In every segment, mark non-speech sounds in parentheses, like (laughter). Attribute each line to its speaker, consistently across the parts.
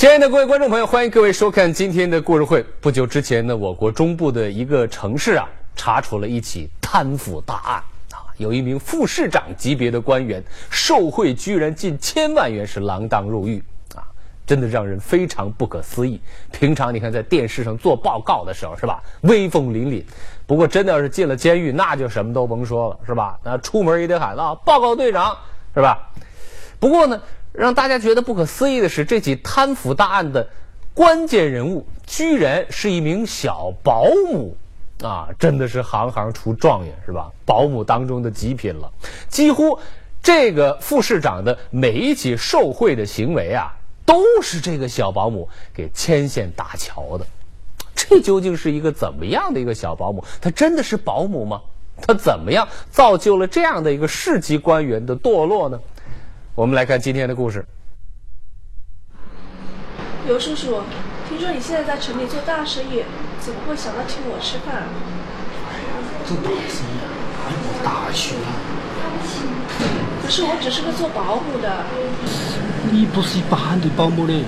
Speaker 1: 亲爱的各位观众朋友，欢迎各位收看今天的故事会。不久之前呢，我国中部的一个城市啊，查处了一起贪腐大案啊，有一名副市长级别的官员受贿居然近千万元，是锒铛入狱啊，真的让人非常不可思议。平常你看在电视上做报告的时候是吧，威风凛凛，不过真的要是进了监狱，那就什么都甭说了是吧？那出门也得喊啊，报告队长是吧？不过呢。让大家觉得不可思议的是，这起贪腐大案的关键人物居然是一名小保姆，啊，真的是行行出状元是吧？保姆当中的极品了。几乎这个副市长的每一起受贿的行为啊，都是这个小保姆给牵线搭桥的。这究竟是一个怎么样的一个小保姆？她真的是保姆吗？她怎么样造就了这样的一个市级官员的堕落呢？我们来看今天的故事。
Speaker 2: 刘叔叔，听说你现在在城里做大生意，怎么会想到请我吃饭？
Speaker 3: 哎呀，做大生意还不大去啊？
Speaker 2: 可是我只是个做保姆的。
Speaker 3: 你不是一般的保姆嘞，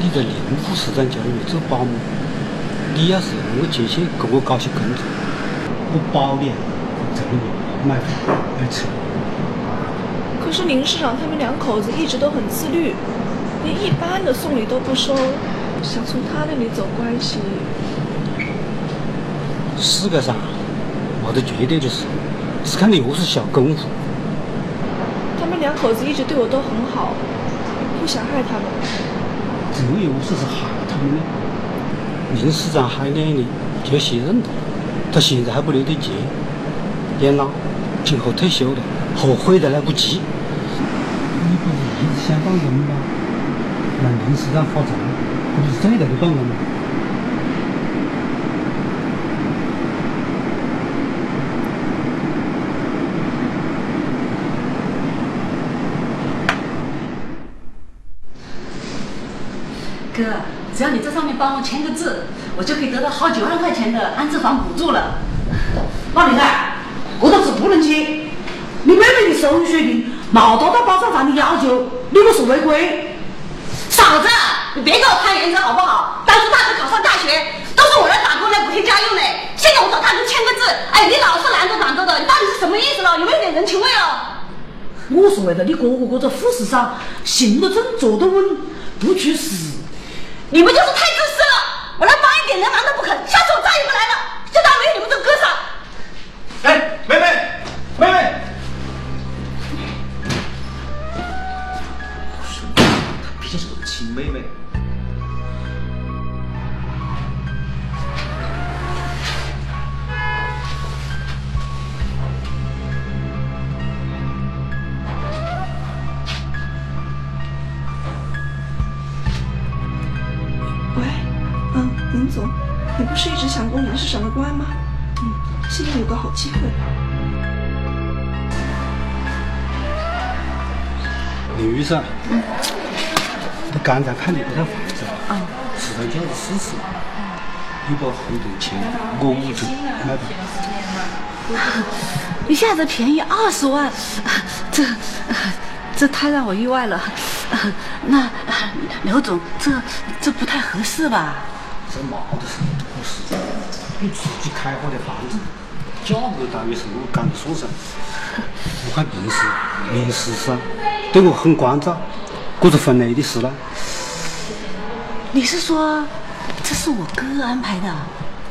Speaker 3: 你在宁府市长家里面做保姆，你要是我接去给我搞些工作，我保你这里买饭买车。
Speaker 2: 可是林市长他们两口子一直都很自律，连一般的送礼都不收，想从他那里走关系。
Speaker 3: 世界上没得绝对的事，是看你何是小功夫。
Speaker 2: 他们两口子一直对我都很好，不想害他们。
Speaker 3: 这又何是是害他们呢？林市长害你，就要卸任了，他现在还不留得结，年老，今后退休了，后悔都来不及。一直想当人吗？让林市长发财，不是最大的办法吗？
Speaker 4: 哥，只要你在上面帮我签个字，我就可以得到好几万块钱的安置房补助了。
Speaker 5: 老林啊，这个字不能签，你妹妹的手续定。没达到保障房的要求，你不是违规。
Speaker 4: 嫂子，你别给我攀颜值好不好？当初大哥考上大学，都是我来打工来补贴家用的。现在我找大哥签个字，哎，你老是拦着挡着的，你到底是什么意思了？有没有点人情味哦？
Speaker 5: 我是为了你哥哥这个副市长行得正坐得稳，不去死。
Speaker 4: 你们就是太自私了！我来帮一点人忙都不肯，下次我再也不来了，就当没有你们这哥仨。
Speaker 6: 哎，妹妹，妹妹。妹妹，
Speaker 2: 喂，嗯，林总，你不是一直想过林市长的官吗？嗯，现在有个好机会。
Speaker 3: 李医生。我刚才看你那套房子，市场价是四十万，你把合同签，我五折买吧。
Speaker 4: 一下子便宜二十万，这这太让我意外了。那刘总，这这不太合适吧？
Speaker 3: 这毛的事不合适，你自己开发的房子，价格当然是我讲的算噻。我看平时平时上对我很关照。这是分内的事了。
Speaker 4: 你是说，这是我哥安排的？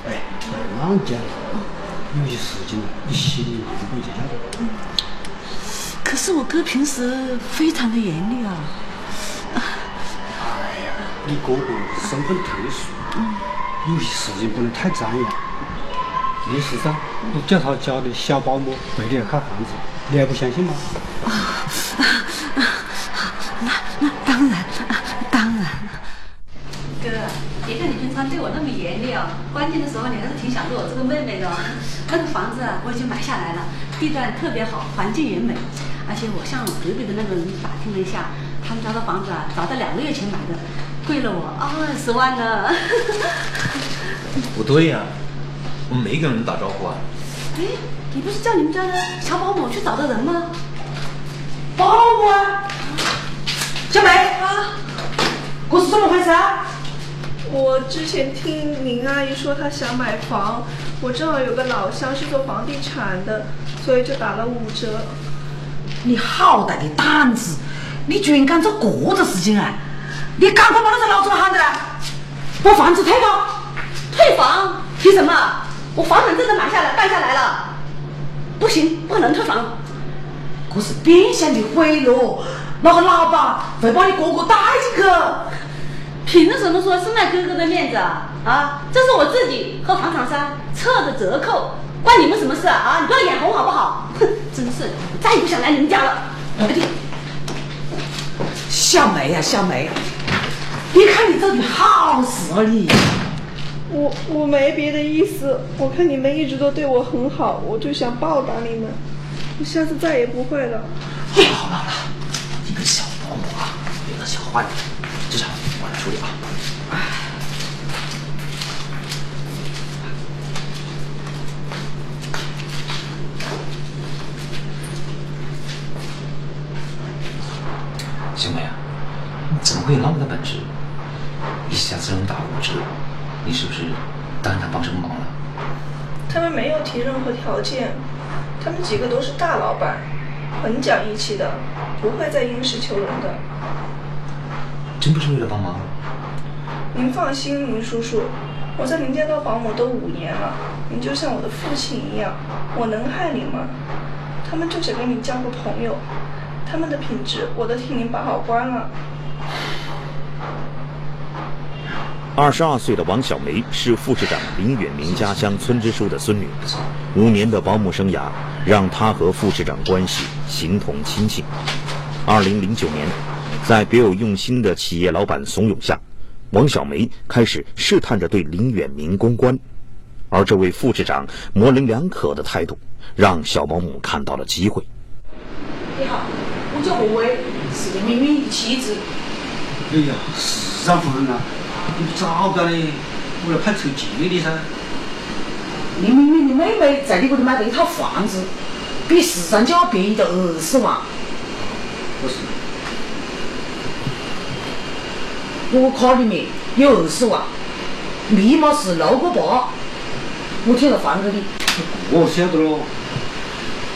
Speaker 3: 哎，不乱讲。有些事情你心里明白就晓得。
Speaker 4: 可是我哥平时非常的严厉啊。
Speaker 3: 哎呀，你哥哥身份特殊，有些事情不能太张扬。历史上，我叫他家的小保姆陪你来看房子，你还不相信吗？
Speaker 4: 对我那么严厉哦，关键的时候你还是挺想着我这个妹妹的。(laughs) 那个房子啊，我已经买下来了，地段特别好，环境也美。而且我向隔壁的那个人打听了一下，他们家的房子啊，早在两个月前买的，贵了我二十万呢。
Speaker 6: 不对呀，我没跟人打招呼啊。(laughs)
Speaker 4: 哎，你不是叫你们家的小保姆去找的人吗？
Speaker 5: 保姆啊，小梅啊，我是怎么回事啊？
Speaker 2: 我之前听林阿姨说她想买房，我正好有个老乡是做房地产的，所以就打了五折。
Speaker 5: 你好大的胆子！你居然敢做这个事情啊！你赶快把那个老总喊来，把房子退了。
Speaker 4: 退房？凭什么？我房产证都买下来办下来了。不行，不能退房。
Speaker 5: 这是变相的贿赂，那个老板会把你哥哥带进去。
Speaker 4: 凭什么说是卖哥哥的面子啊？啊，这是我自己和房产商测的折扣，关你们什么事啊？啊，你不要眼红好不好？哼，真是，再也不想来你们家了。快点。
Speaker 5: 小梅呀，小梅，你看你这里好死啊你！
Speaker 2: 我我没别的意思，我看你们一直都对我很好，我就想报答你们。我下次再也不会了。
Speaker 6: 好了好了，你个小保姆啊，别的小坏，这场我来处理啊。小美啊，你怎么会有那么大本事，一下子能打五折？你是不是答应他帮什么忙了？
Speaker 2: 他们没有提任何条件，他们几个都是大老板，很讲义气的，不会再应试求人的。
Speaker 6: 真不是为了帮忙？
Speaker 2: 您放心，林叔叔，我在您家当保姆都五年了，您就像我的父亲一样，我能害您吗？他们就想跟你交个朋友，他们的品质我都替您把好关了。
Speaker 7: 二十二岁的王小梅是副市长林远明家乡村支书的孙女，五年的保姆生涯让她和副市长关系形同亲戚。二零零九年，在别有用心的企业老板怂恿下，王小梅开始试探着对林远明公关，而这位副市长模棱两可的态度，让小保姆看到了机会。
Speaker 5: 你好，我叫何薇，是林明明的妻子。
Speaker 3: 哎呀，市长夫人啊！你早干嘞，我来派车接你噻。
Speaker 5: 林明明的妹妹在你这里买了一套房子，比市场就要便宜的二十万。
Speaker 3: 不是，
Speaker 5: 我卡里面有二十万，密码是六个八，我替他还给你。
Speaker 3: 我晓得喽。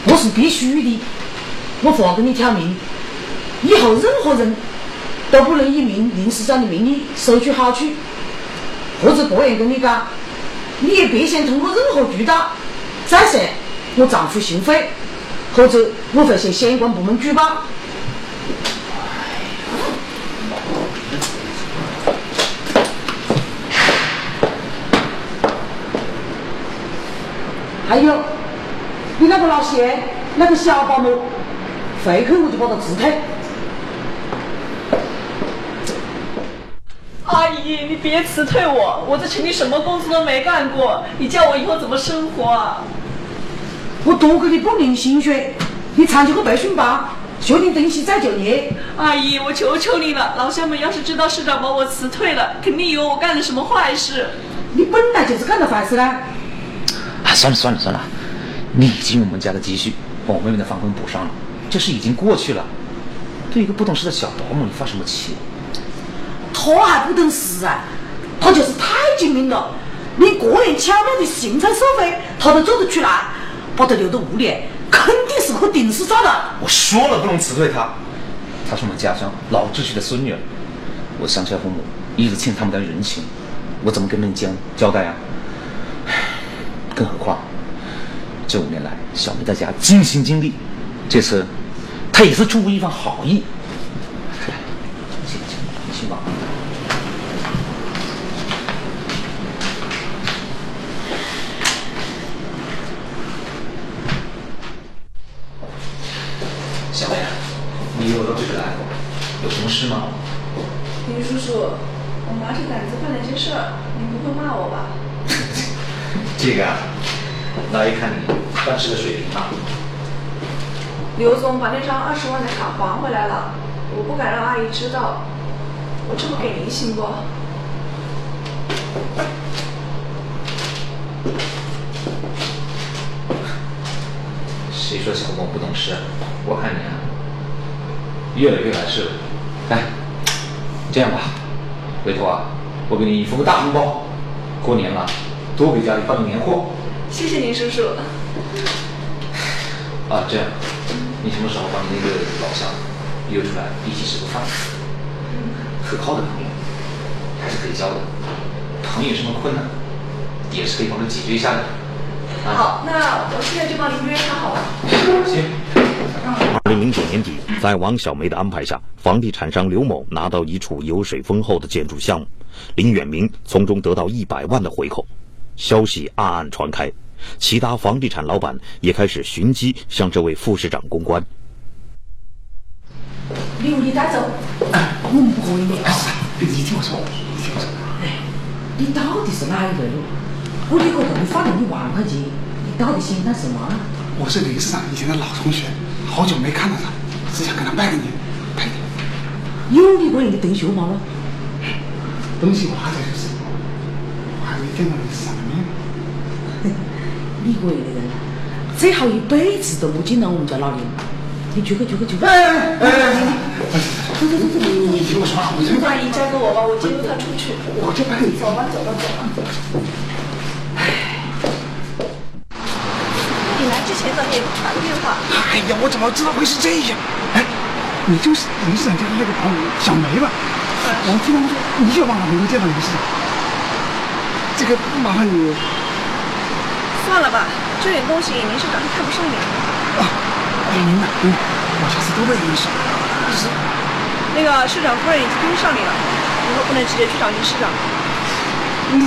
Speaker 5: 我是必须的，我发给你条命，以后任何人都不能以名临时长的名义收取好处，或者这样跟你讲，你也别想通过任何渠道再向我丈夫行贿，或者我会向相关部门举报。还有，你那个老谢，那个小保姆，回去我就把他辞退。
Speaker 2: 阿姨，你别辞退我，我在城里什么工作都没干过，你叫我以后怎么生活啊？
Speaker 5: 我多给你半年薪水，你参加个培训班，学点东西再就业。
Speaker 2: 阿姨，我求求你了，老乡们要是知道市长把我辞退了，肯定以为我干了什么坏事。
Speaker 5: 你本来就是干了坏事啦。
Speaker 6: 啊，算了算了算了，你已经用我们家的积蓄把我妹妹的房款补上了，这事已经过去了。对一个不懂事的小保姆，你发什么气？
Speaker 5: 他还不懂事啊，他就是太精明了，连这样巧妙的行贿受贿他都做得出来，把他留到屋里，肯定是颗定时炸的。
Speaker 6: 我说了不能辞退他，他是我们家乡老秩序的孙女儿，我乡下父母一直欠他们的人情，我怎么跟人家交代啊？更何况，这五年来，小梅在家尽心尽力，这次她也是出于一番好意。小梅，你我到这里来，有什么事吗？
Speaker 2: 林叔叔，我拿着胆子办了件事儿，您不会骂我吧？
Speaker 6: 这个啊，那一看你办事的水平啊。
Speaker 2: 刘总把那张二十万的卡还回来了，我不敢让阿姨知道，我这么给您行不？
Speaker 6: 谁说小梦不懂事啊？我看你啊，越来越来事了。来，这样吧，回头啊，我给你封个大红包，过年了，多给家里办个年货。
Speaker 2: 谢谢您，叔叔。
Speaker 6: 啊，这样，你什么时候把你那个老乡约出来一起吃个饭？可靠的朋友还是可以交的，朋友有什么困难也是可以帮着解决一下的。啊，
Speaker 2: 好，那我现在就帮您约他好了。
Speaker 6: 行。
Speaker 7: 二零零九年底，在王小梅的安排下，房地产商刘某拿到一处油水丰厚的建筑项目，林远明从中得到一百万的回扣。消息暗暗传开，其他房地产老板也开始寻机向这位副市长公关。
Speaker 5: 礼物你带走，我们不可以的。
Speaker 8: 你听我说，你听我说，
Speaker 5: 哎，你到底是哪一位喽？我里头给你发了一万块钱，你到底想干什么？
Speaker 8: 我是林市长以前的老同学，好久没看到他，只想跟他拜个年，拜年。
Speaker 5: 有你个人的登学吗？喽？
Speaker 8: 东西我还在就是，见到林市长的面。
Speaker 5: 你个人的人，最好一辈子都不见到我们家老林。你去个去个去个！
Speaker 8: 哎哎哎！走走走走，你听我说，我这
Speaker 2: 阿姨交给我吧，我接他出去。
Speaker 8: 我就拜你。
Speaker 2: 走吧走吧走吧。你来之前呢，你也不打个电话。
Speaker 8: 哎呀，我怎么知道会是这样？哎，你就是林市长家的那个朋友小梅吧？我听他们说你有办法能够见到林市长，这个麻烦你。
Speaker 2: 算了吧，这点东西林市长是看不上眼的。
Speaker 8: 啊，哎，明白明白，我下次多问林市长。就是
Speaker 2: 那个市长夫人已经盯上你了，以后不能直接去找林市长。
Speaker 8: 那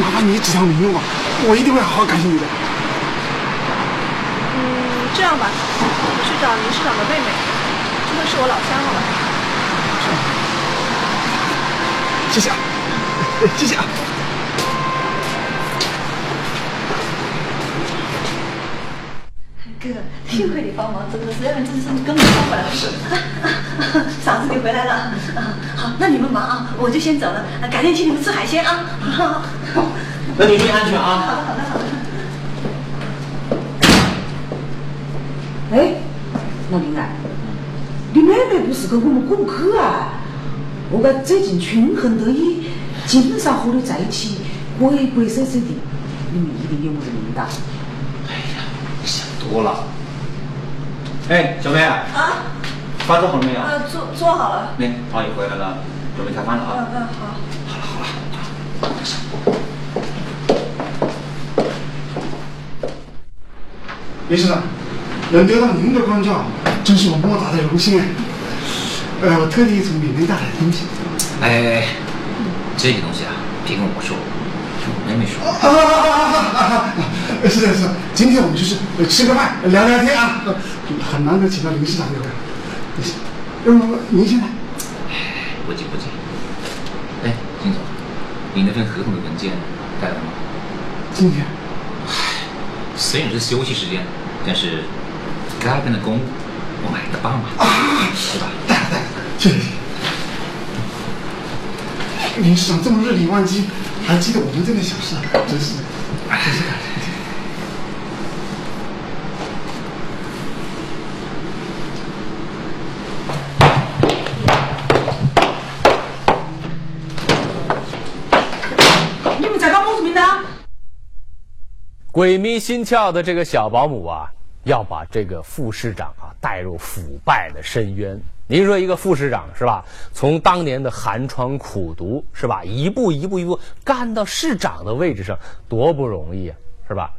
Speaker 8: 麻烦你指条明路吧，我一定会好好感谢你的。
Speaker 2: 嗯，这样吧，我去找林市长的妹妹，这个是我老乡了。
Speaker 8: 谢谢啊，(laughs) 谢谢啊。
Speaker 4: 哥，幸亏你帮忙这个事，要不然这事根本办不了。是。嫂子你回来了，啊 (laughs) 好，那你们忙啊，我就先走了，改天请你们吃海鲜啊。好，(laughs)
Speaker 6: 那你注意安全啊。
Speaker 4: 好的，好的，好的。
Speaker 5: 哎，老林啊，你妹妹不是跟我们过不去啊？我感最近春很得意，经常和你在一起，鬼鬼祟祟的，你们一定有我的名单。
Speaker 6: 哎呀，你想多了。哎，小梅
Speaker 2: 啊，
Speaker 6: 饭做好了没有？
Speaker 2: 啊，做做好了。
Speaker 6: 那阿姨回来了，准备开饭了啊。
Speaker 2: 嗯嗯，好。
Speaker 6: 好了好了，马上。
Speaker 8: 林市长，能得到您的关照，真是我莫大的荣幸哎！呃，我特地从缅甸带来的东西。
Speaker 6: 哎，这个东西啊，别跟我说，听我妹妹说。
Speaker 8: 啊啊啊啊啊啊！是的，是的，今天我们就是吃个饭，聊聊天啊，很难得请到林市长这位。要不您先来。
Speaker 6: 不急不急。哎，金总，你那份合同的文件带来了吗？
Speaker 8: 今天。
Speaker 6: 虽然是休息时间，但是该办的公务我们还得办嘛，
Speaker 8: 啊，
Speaker 6: 是吧？
Speaker 8: 带了带了，谢谢。林市长这么日理万机，还记得我们这点小事，真是，真是感谢。
Speaker 5: 你们在搞么子名堂？
Speaker 1: 鬼迷心窍的这个小保姆啊，要把这个副市长啊带入腐败的深渊。您说一个副市长是吧？从当年的寒窗苦读是吧，一步一步一步干到市长的位置上，多不容易啊，是吧？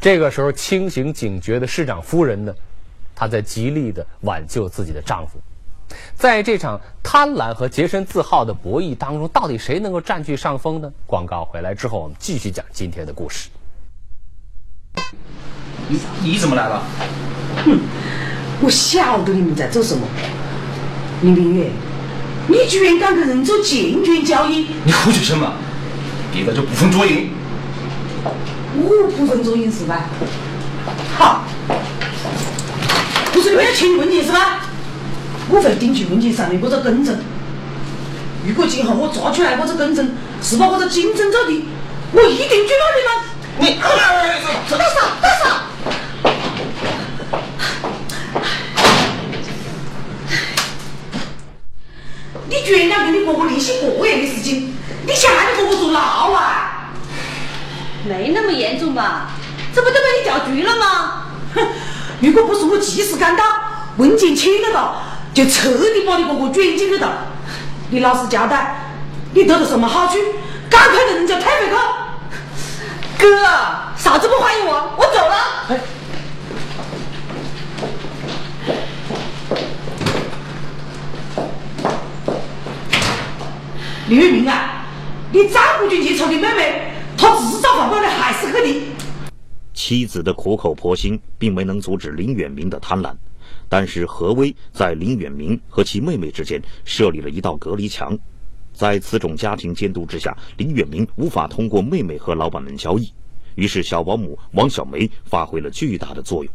Speaker 1: 这个时候清醒警觉的市长夫人呢，她在极力的挽救自己的丈夫。在这场贪婪和洁身自好的博弈当中，到底谁能够占据上风呢？广告回来之后，我们继续讲今天的故事。
Speaker 6: 你你怎么来了？
Speaker 5: 哼，我晓得你们在做什么。林明月，你居然敢跟人做证券交易？
Speaker 6: 你胡扯什么？别在这捕风捉影。
Speaker 5: 我捕风捉影是吧？好，不是你们要请问题是吧？我会顶去问题上面或者更正。如果今后我抓出来或者更正，是把我的精神走地，我一定举报你们。
Speaker 6: 你
Speaker 5: 大嫂，大嫂。你居然跟你哥哥联系过夜的事情，你想让你哥哥坐牢啊？
Speaker 4: 没那么严重吧？这不都被你搅局了吗？
Speaker 5: 哼，如果不是我及时赶到，文件签得到，就彻底把你哥哥卷进去了。你老实交代，你得了什么好处？赶快给人家退回去！
Speaker 4: 哥，嫂子不欢迎我，我走了。哎。
Speaker 5: 李月明啊，你再不进去瞅你妹妹，她迟早会把你害死去的。
Speaker 7: 妻子的苦口婆心，并没能阻止林远明的贪婪，但是何威在林远明和其妹妹之间设立了一道隔离墙。在此种家庭监督之下，林远明无法通过妹妹和老板们交易，于是小保姆王小梅发挥了巨大的作用。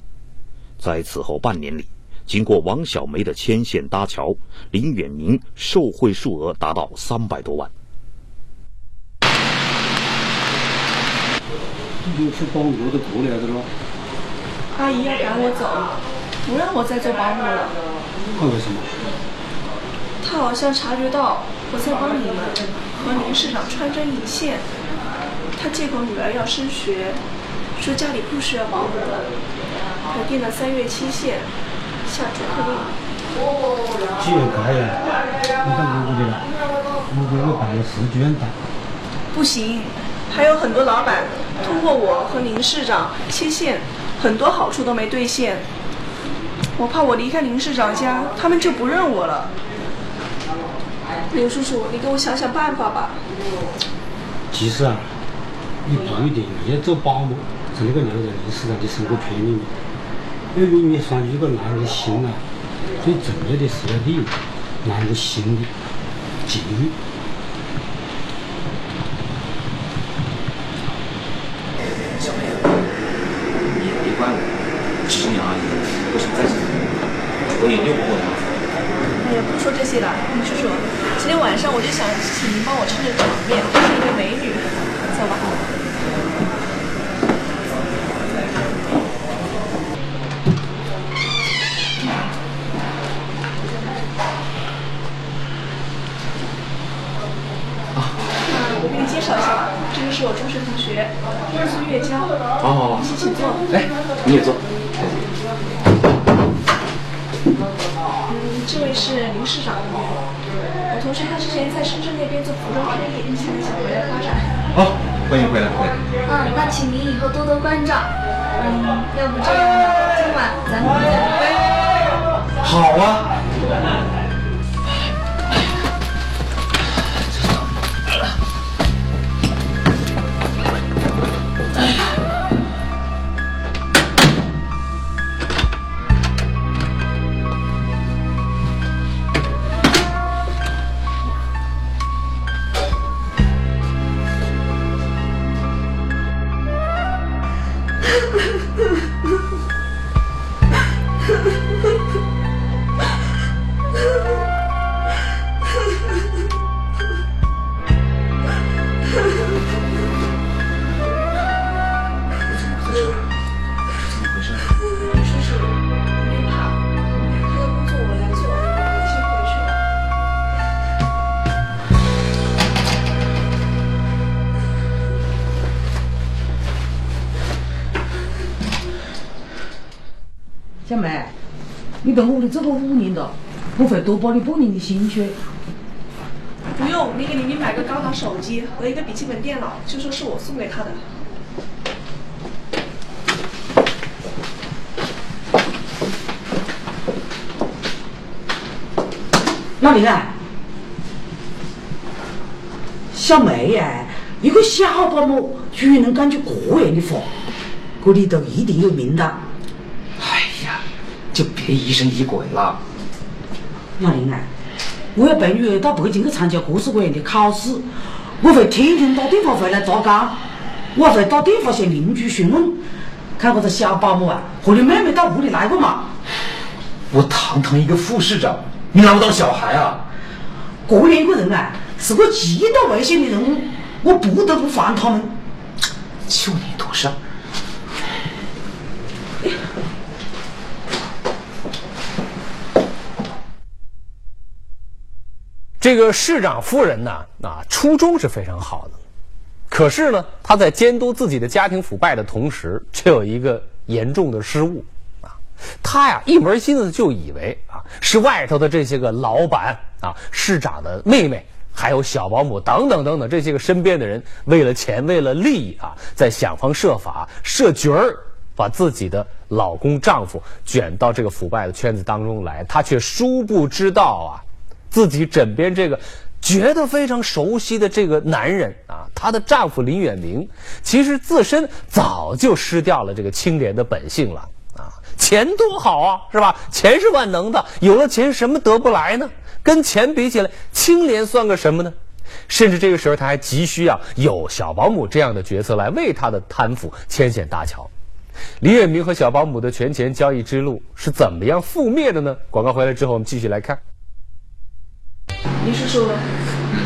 Speaker 7: 在此后半年里，经过王小梅的牵线搭桥，林远明受贿数额达到三百多万。
Speaker 3: 有次保姆都过来的了。
Speaker 2: 阿姨要赶我走，不让我再做保姆了。
Speaker 3: 那为什么？
Speaker 2: 他好像察觉到。我在帮你们和林市长穿针引线，他借口女儿要升学，说家里不需要保姆了，还定了三月期限，下逐客令。
Speaker 3: 既然这样，你看我的了，我给我办个试卷单。
Speaker 2: 不行，还有很多老板通过我和林市长牵线，很多好处都没兑现。我怕我离开林市长家，他们就不认我了。刘叔叔，你给我想想办法吧。
Speaker 3: 其实啊，你不一定你要做保姆，在那个男人临时上的生活圈里面。因为你说，一个男人的心啊，最重要的是要利用，男人的心的境遇。
Speaker 6: 小梅，你也别怪我，只是你阿姨不想再结婚，我也拗不过她。
Speaker 2: 哎呀，不说这些了，你说说，今天晚上我就想请您帮我撑着场面，我是一个美女，走吧。啊，我给你介绍一下吧，这个是我中学同学，孙月娇。
Speaker 6: 哦，
Speaker 2: 请请坐。
Speaker 6: 哎，你也坐。
Speaker 2: 这位是林市长，我同学他之前在深圳那边做服装生意，现在想回来发展。
Speaker 6: 好，欢迎回来，回来。
Speaker 9: 嗯，那请您以后多多关照。嗯，要不这样，今晚咱们喝一杯。
Speaker 6: 好啊。
Speaker 5: 你跟我屋里走过五年了，我会多包你半年的薪水。
Speaker 2: 不用，你给玲玲买个高档手机和一个笔记本电脑，就说是我送给她的。
Speaker 5: 老林啊，小梅呀，一个小保姆居然能讲出这样的话，这里头一定有名堂。
Speaker 6: 就别疑神疑鬼了，
Speaker 5: 老林啊，我要陪女儿到北京去参加各式各样的考试，我会天天打电话回来查岗，我还会打电话向邻居询问，看我这小保姆啊和你妹妹到屋里来过吗？
Speaker 6: 我堂堂一个副市长，你拿我当小孩啊？
Speaker 5: 这两个人啊，是个极度危险的人物，我不得不防他们。
Speaker 6: 就你多事。
Speaker 1: 这个市长夫人呢，啊，初衷是非常好的，可是呢，她在监督自己的家庭腐败的同时，却有一个严重的失误啊。她呀，一门心思就以为啊，是外头的这些个老板啊，市长的妹妹，还有小保姆等等等等这些个身边的人，为了钱，为了利益啊，在想方设法设局儿。把自己的老公、丈夫卷到这个腐败的圈子当中来，她却殊不知道啊，自己枕边这个觉得非常熟悉的这个男人啊，她的丈夫林远明，其实自身早就失掉了这个清廉的本性了啊！钱多好啊，是吧？钱是万能的，有了钱什么得不来呢？跟钱比起来，清廉算个什么呢？甚至这个时候，他还急需要有小保姆这样的角色来为他的贪腐牵线搭桥。李远明和小保姆的权钱交易之路是怎么样覆灭的呢？广告回来之后，我们继续来看。
Speaker 2: 林叔叔，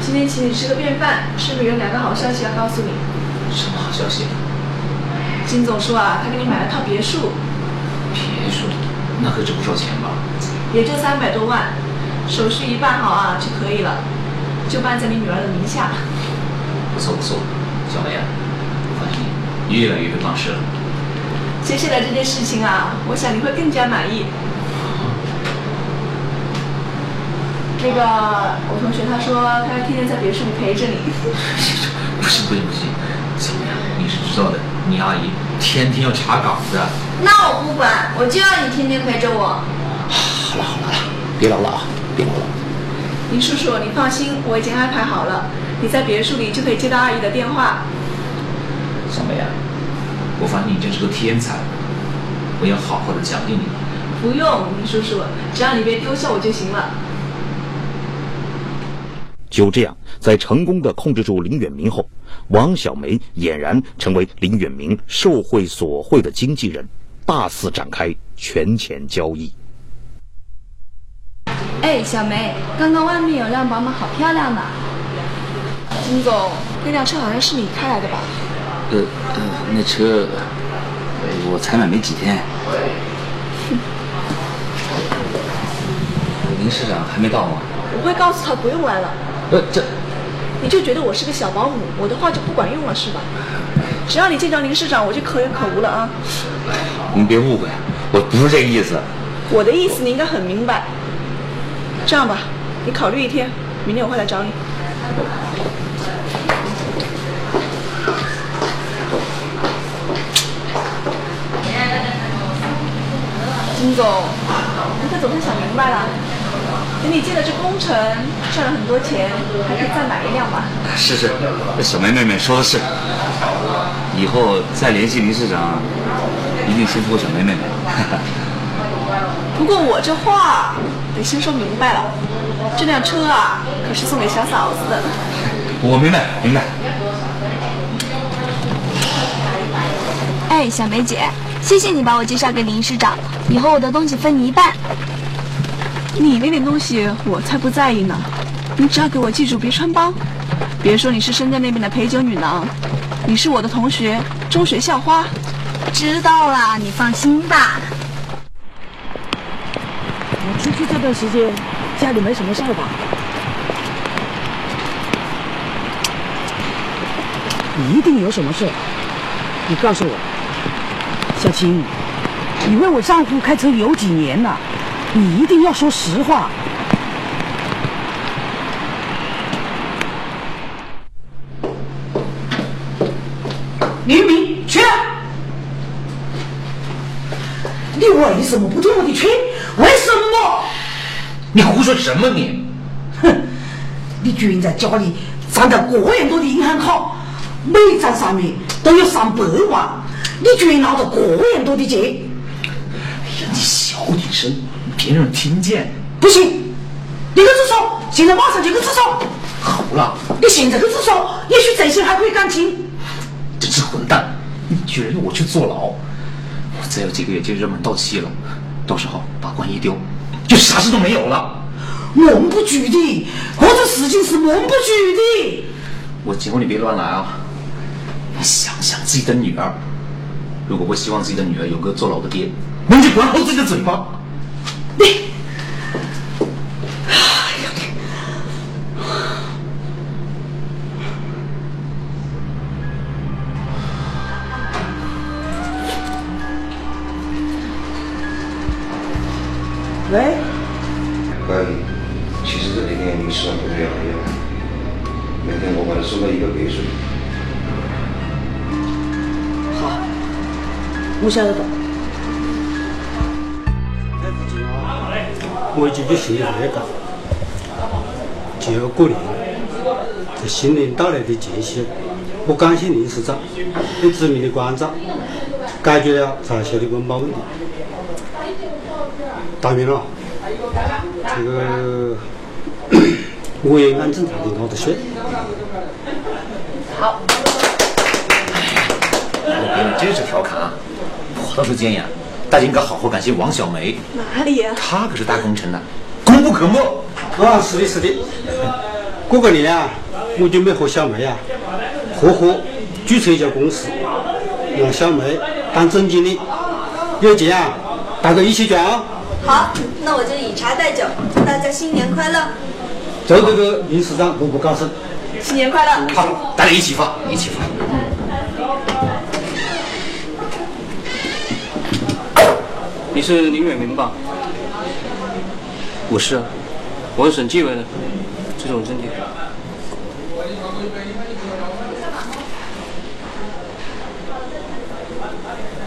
Speaker 2: 今天请你吃个便饭，是不是有两个好消息要告诉你？
Speaker 6: 什么好消息？
Speaker 2: 金总说啊，他给你买了套别墅，
Speaker 6: 别墅，那可值不少钱吧？
Speaker 2: 也就三百多万，手续一办好啊就可以了，就办在你女儿的名下。
Speaker 6: 不错不错，小梅啊，放心，越来越会办事了。
Speaker 2: 接下来这件事情啊，我想你会更加满意。那个，我同学他说他要天天在别墅里陪着你。(laughs)
Speaker 6: 不行不行不行，小梅啊，你是知道的，你阿姨天天要查岗的。
Speaker 9: 那我不管，我就要你天天陪着我。
Speaker 6: 好了好了好了，别唠了啊，别唠了。
Speaker 2: 林叔叔，你放心，我已经安排好了，你在别墅里就可以接到阿姨的电话。
Speaker 6: 小梅啊，我发现你真是个天才，我要好好的奖励你。
Speaker 2: 不用，林叔叔，只要你别丢下我就行了。
Speaker 7: 就这样，在成功的控制住林远明后，王小梅俨然成为林远明受贿索贿的经纪人，大肆展开权钱交易。
Speaker 9: 哎，小梅，刚刚外面有辆宝马，好漂亮呢。
Speaker 2: 金总，那辆车好像是你开来的吧？
Speaker 10: 呃呃，那车呃我才买没几天。(laughs) 林市长还没到吗？
Speaker 2: 我会告诉他不用来了。
Speaker 10: 呃，这
Speaker 2: 你就觉得我是个小保姆，我的话就不管用了是吧？只要你见着林市长，我就可有可无了啊！
Speaker 10: 您别误会，我不是这个意思。
Speaker 2: 我的意思你应该很明白。这样吧，你考虑一天，明天我会来找你。金总，你可总算想明白了。等你接了这工程，赚了很多钱，还可以再买一辆吧。
Speaker 10: 是是，这小梅妹妹说的是，以后再联系林市长，一定先托小梅妹妹。(laughs)
Speaker 2: 不过我这话得先说明白了，这辆车啊，可是送给小嫂子的。
Speaker 10: 我明白明白。
Speaker 9: 哎，小梅姐，谢谢你把我介绍给林市长，以后我的东西分你一半。
Speaker 2: 你那点东西我才不在意呢，你只要给我记住别穿帮，别说你是深圳那边的陪酒女郎，你是我的同学，中学校花。
Speaker 9: 知道了，你放心吧。
Speaker 5: 我出去这段时间，家里没什么事吧？你一定有什么事，你告诉我。小青，你为我丈夫开车有几年了？你一定要说实话。林明，去！你为什么不听我的劝？为什么？
Speaker 6: 你胡说什么你？
Speaker 5: 哼！你居然在家里藏着个人多的银行卡，每张上面都有上百万，你居然拿着个人多的钱！
Speaker 6: 哎呀，你小点声，别人听见。
Speaker 5: 不行，你给我自首！现在马上就给我自首！
Speaker 6: 好了，
Speaker 5: 你现在给我自首，也许这些还可以感情。
Speaker 6: 真是混蛋！你居然让我去坐牢！我再有几个月就热门到期了，到时候把官一丢，就啥事都没有了。
Speaker 5: 蒙不举的，我这事情是蒙不举的。
Speaker 6: 我求你别乱来啊！你想想自己的女儿，如果不希望自己的女儿有个坐牢的爹，那你就管好自己的嘴巴。
Speaker 5: 啊哎呀
Speaker 11: 喂喂其实这几天你吃饭不是要每天我把你送到一个别墅
Speaker 5: 好我晓得的
Speaker 3: 我已经去行政会干，就要过年了，在新年到来的前夕，我感谢林市长对子民的关照，解决了在校的温饱问题。当然了，这个我也按正常的拿的税。
Speaker 5: 好。
Speaker 6: 我给你这是调侃啊！我倒是建议啊，大家应该好好感谢王小梅。
Speaker 2: 哪里呀、
Speaker 6: 她可是大功臣呐，功不可没。
Speaker 3: 啊，是的，是的。过个年啊，我准备和小梅啊合伙注册一家公司，让小梅当总经理。有钱啊，大家一起赚啊！
Speaker 12: 好，那我就以茶代酒，祝大家新年快乐，
Speaker 3: 祝这个林市长步步高升。
Speaker 12: 新年快乐。
Speaker 6: 好，大家一起发，一起发。
Speaker 13: 你是林远明吧？
Speaker 6: 我是啊，
Speaker 13: 我是省纪委的，这是我证件。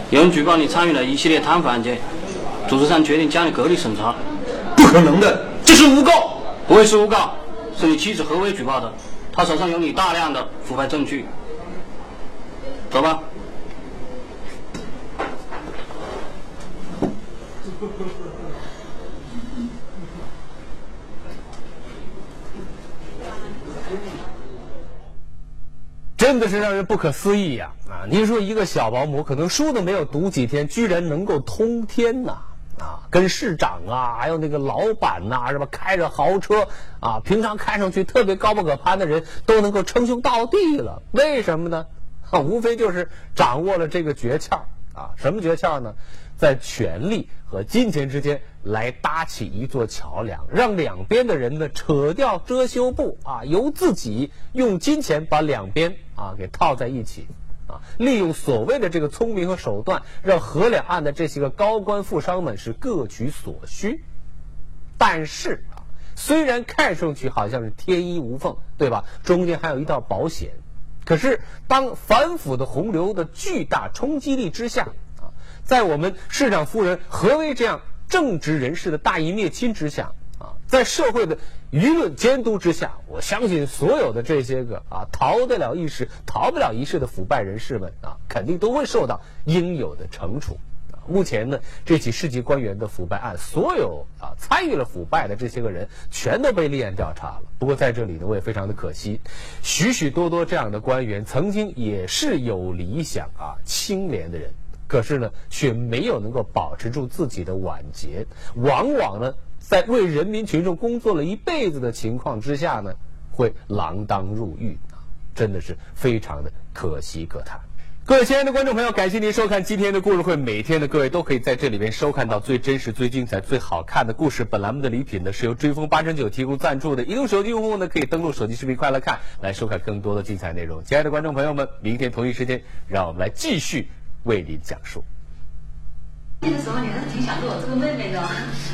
Speaker 13: 有人举报你参与了一系列贪腐案件，组织上决定将你隔离审查。
Speaker 6: 不可能的，这是诬告。
Speaker 13: 不会是诬告，是你妻子何薇举报的，她手上有你大量的腐败证据。走吧。(laughs)
Speaker 1: 真的是让人不可思议呀！啊，您说一个小保姆，可能书都没有读几天，居然能够通天呐！啊，跟市长啊，还有那个老板呐、是吧？开着豪车啊，平常看上去特别高不可攀的人，都能够称兄道弟了。为什么呢？无非就是掌握了这个诀窍啊！什么诀窍呢？在权力和金钱之间来搭起一座桥梁，让两边的人呢扯掉遮羞布啊，由自己用金钱把两边啊给套在一起啊，利用所谓的这个聪明和手段，让河两岸的这些个高官富商们是各取所需。但是啊，虽然看上去好像是天衣无缝，对吧？中间还有一道保险。可是当反腐的洪流的巨大冲击力之下。在我们市长夫人何薇这样正直人士的大义灭亲之下，啊，在社会的舆论监督之下，我相信所有的这些个啊逃得了一时、逃不了一世的腐败人士们啊，肯定都会受到应有的惩处。目前呢，这起市级官员的腐败案，所有啊参与了腐败的这些个人，全都被立案调查了。不过在这里呢，我也非常的可惜，许许多多这样的官员，曾经也是有理想啊、清廉的人。可是呢，却没有能够保持住自己的晚节，往往呢，在为人民群众工作了一辈子的情况之下呢，会锒铛入狱，真的是非常的可惜可叹。各位亲爱的观众朋友，感谢您收看今天的故事会。每天的各位都可以在这里边收看到最真实、最精彩、最好看的故事。本栏目的礼品呢是由追风八珍酒提供赞助的。移动手机用户呢可以登录手机视频快乐看，来收看更多的精彩内容。亲爱的观众朋友们，明天同一时间，让我们来继续。为您讲述。
Speaker 4: 那个时候你还是挺想做我这个妹妹的，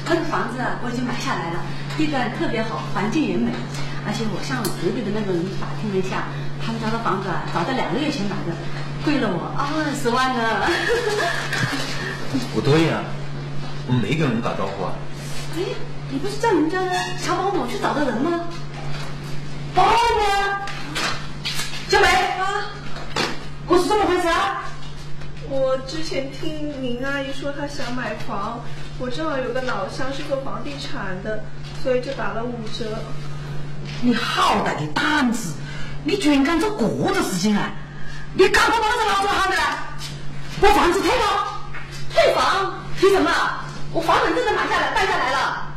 Speaker 4: 那个房子啊我已经买下来了，地段特别好，环境也美，而且我向隔壁的那个人打听了一下，他们家的房子啊早在两个月前买的，贵了我二十万呢。(laughs)
Speaker 6: 不对呀、我没跟人打招呼啊。
Speaker 4: 哎，你不是叫你们家的小保姆去找的人吗？保姆，小美啊，我是这么回事啊？
Speaker 2: 我之前听林阿姨说她想买房，我正好有个老乡是做房地产的，所以就打了五折。
Speaker 5: 你好大的胆子！你居然敢做这个事情啊！你敢不敢在老子喊的？我房子退了，
Speaker 4: 退房？凭什么？我房本真的买下来，办下来了。